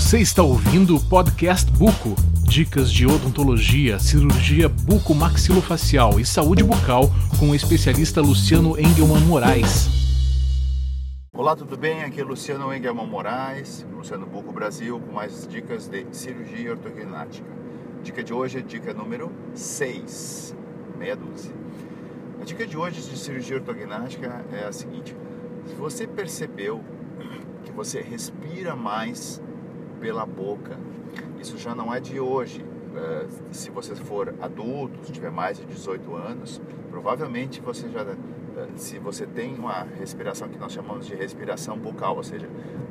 Você está ouvindo o podcast Buco. Dicas de odontologia, cirurgia buco-maxilofacial e saúde bucal com o especialista Luciano Engelman Moraes. Olá, tudo bem? Aqui é Luciano Engelman Moraes, Luciano Buco Brasil, com mais dicas de cirurgia ortognática. Dica de hoje é dica número 6, meia dúzia. A dica de hoje de cirurgia ortognática é a seguinte: se você percebeu que você respira mais pela boca. Isso já não é de hoje. Uh, se você for adulto, se tiver mais de 18 anos, provavelmente você já, uh, se você tem uma respiração que nós chamamos de respiração bucal, ou seja,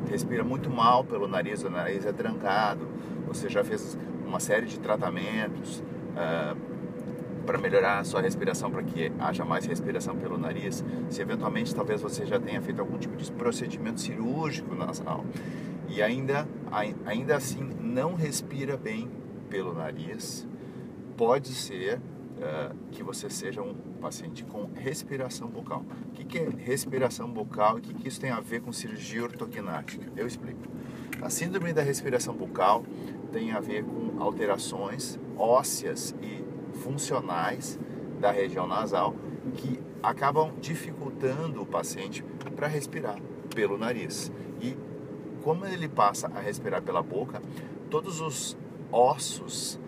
respira muito mal pelo nariz, o nariz é trancado, você já fez uma série de tratamentos uh, para melhorar a sua respiração, para que haja mais respiração pelo nariz, se eventualmente talvez você já tenha feito algum tipo de procedimento cirúrgico nasal e ainda, ainda assim não respira bem pelo nariz, pode ser uh, que você seja um paciente com respiração bucal. O que, que é respiração bucal e o que, que isso tem a ver com cirurgia ortognática? Eu explico. A síndrome da respiração bucal tem a ver com alterações ósseas e funcionais da região nasal que acabam dificultando o paciente para respirar pelo nariz. E como ele passa a respirar pela boca, todos os ossos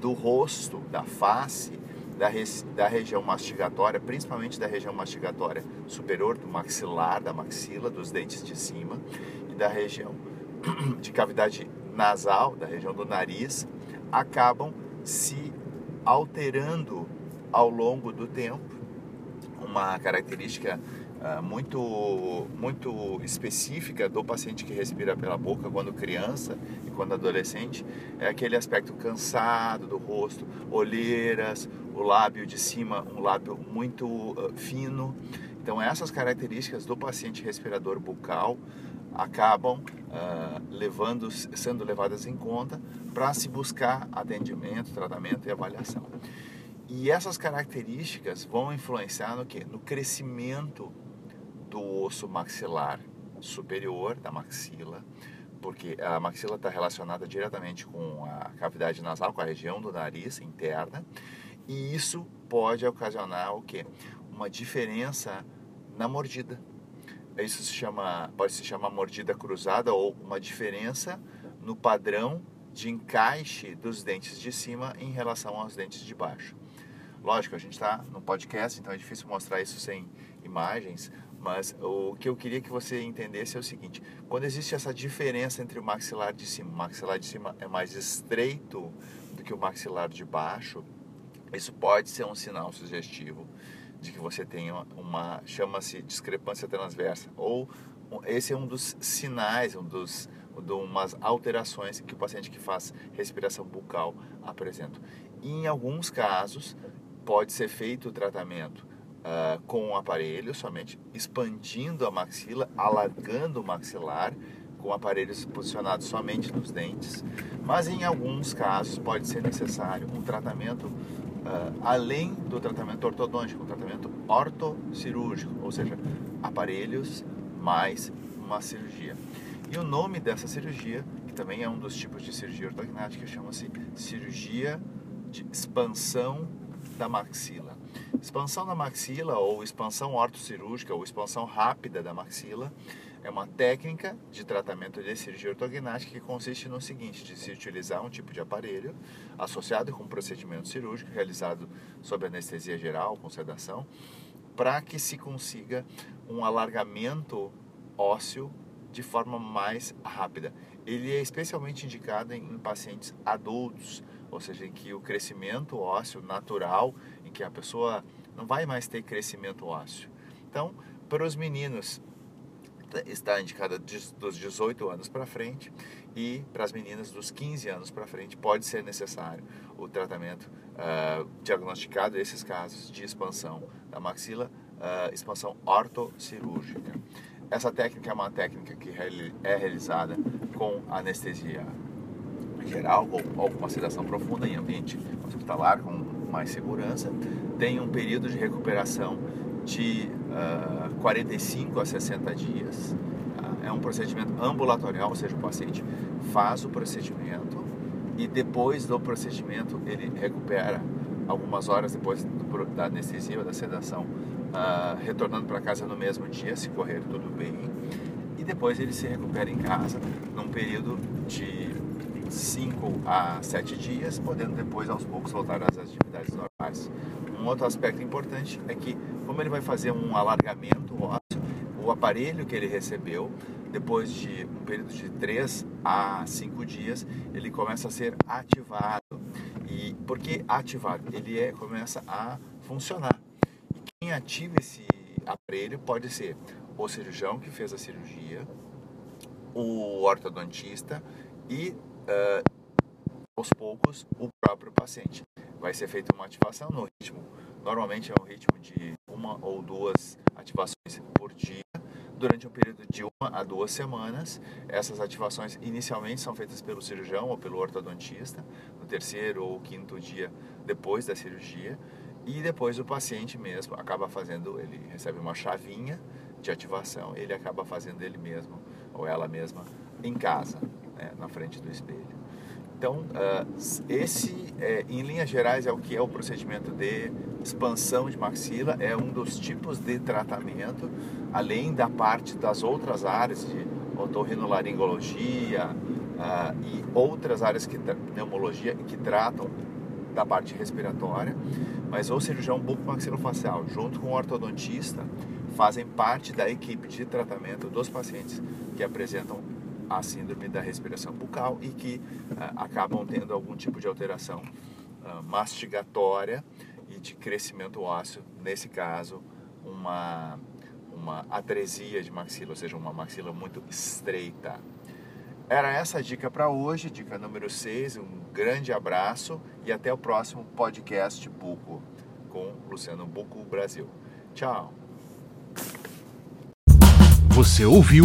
do rosto, da face, da, da região mastigatória, principalmente da região mastigatória superior, do maxilar, da maxila, dos dentes de cima e da região de cavidade nasal, da região do nariz, acabam se alterando ao longo do tempo. Uma característica muito, muito específica do paciente que respira pela boca quando criança e quando adolescente é aquele aspecto cansado do rosto, olheiras, o lábio de cima, um lábio muito uh, fino. Então, essas características do paciente respirador bucal acabam uh, levando, sendo levadas em conta para se buscar atendimento, tratamento e avaliação. E essas características vão influenciar no que? No crescimento do osso maxilar superior da maxila, porque a maxila está relacionada diretamente com a cavidade nasal, com a região do nariz interna, e isso pode ocasionar o que? Uma diferença na mordida. Isso se chama, pode se chamar mordida cruzada ou uma diferença no padrão de encaixe dos dentes de cima em relação aos dentes de baixo. Lógico, a gente está no podcast, então é difícil mostrar isso sem imagens, mas o que eu queria que você entendesse é o seguinte: quando existe essa diferença entre o maxilar de cima, o maxilar de cima é mais estreito do que o maxilar de baixo, isso pode ser um sinal sugestivo de que você tem uma, chama-se discrepância transversa, ou esse é um dos sinais, um dos de umas alterações que o paciente que faz respiração bucal apresenta. E em alguns casos pode ser feito o tratamento uh, com o aparelho somente, expandindo a maxila, alargando o maxilar com aparelhos posicionados somente nos dentes, mas em alguns casos pode ser necessário um tratamento uh, além do tratamento ortodôntico, um tratamento ortocirúrgico, ou seja, aparelhos mais uma cirurgia. E o nome dessa cirurgia, que também é um dos tipos de cirurgia ortognática, chama-se cirurgia de expansão da maxila. Expansão da maxila ou expansão ortocirúrgica ou expansão rápida da maxila é uma técnica de tratamento de cirurgia ortognática que consiste no seguinte, de se utilizar um tipo de aparelho associado com um procedimento cirúrgico realizado sob anestesia geral, com sedação, para que se consiga um alargamento ósseo de forma mais rápida. Ele é especialmente indicado em pacientes adultos, ou seja, em que o crescimento ósseo natural, que a pessoa não vai mais ter crescimento ósseo. Então, para os meninos está indicada dos 18 anos para frente e para as meninas dos 15 anos para frente pode ser necessário o tratamento uh, diagnosticado esses casos de expansão da maxila, uh, expansão ortocirúrgica. Essa técnica é uma técnica que é realizada com anestesia geral ou, com sedação profunda em ambiente hospitalar com mais segurança. Tem um período de recuperação de uh, ah, 45 a 60 dias É um procedimento ambulatorial, ou seja, o paciente faz o procedimento e depois do procedimento ele recupera algumas horas depois do, da anestesia da sedação, uh, retornando para casa no mesmo dia, se correr tudo bem, e depois ele se recupera em casa num período de 5 a 7 dias, podendo depois aos poucos voltar às atividades normais. Um outro aspecto importante é que, como ele vai fazer um alargamento ósseo, o aparelho que ele recebeu, depois de um período de 3 a 5 dias, ele começa a ser ativado. E por que ativado? Ele é, começa a funcionar. E quem ativa esse aparelho pode ser o cirurgião que fez a cirurgia, o ortodontista e, uh, aos poucos, o próprio paciente. Vai ser feita uma ativação no ritmo, normalmente é um ritmo de uma ou duas ativações por dia, durante um período de uma a duas semanas. Essas ativações inicialmente são feitas pelo cirurgião ou pelo ortodontista, no terceiro ou quinto dia depois da cirurgia, e depois o paciente mesmo acaba fazendo, ele recebe uma chavinha de ativação, ele acaba fazendo ele mesmo ou ela mesma em casa, né, na frente do espelho. Então, uh, esse, é, em linhas gerais, é o que é o procedimento de expansão de maxila, é um dos tipos de tratamento, além da parte das outras áreas de otorrinolaringologia uh, e outras áreas que pneumologia que tratam da parte respiratória, mas o cirurgião bucomaxilofacial, junto com o ortodontista, fazem parte da equipe de tratamento dos pacientes que apresentam a síndrome da respiração bucal e que uh, acabam tendo algum tipo de alteração uh, mastigatória e de crescimento ósseo, nesse caso, uma, uma atresia de maxila, ou seja, uma maxila muito estreita. Era essa a dica para hoje, dica número 6. Um grande abraço e até o próximo podcast Buco com Luciano Buco Brasil. Tchau. Você ouviu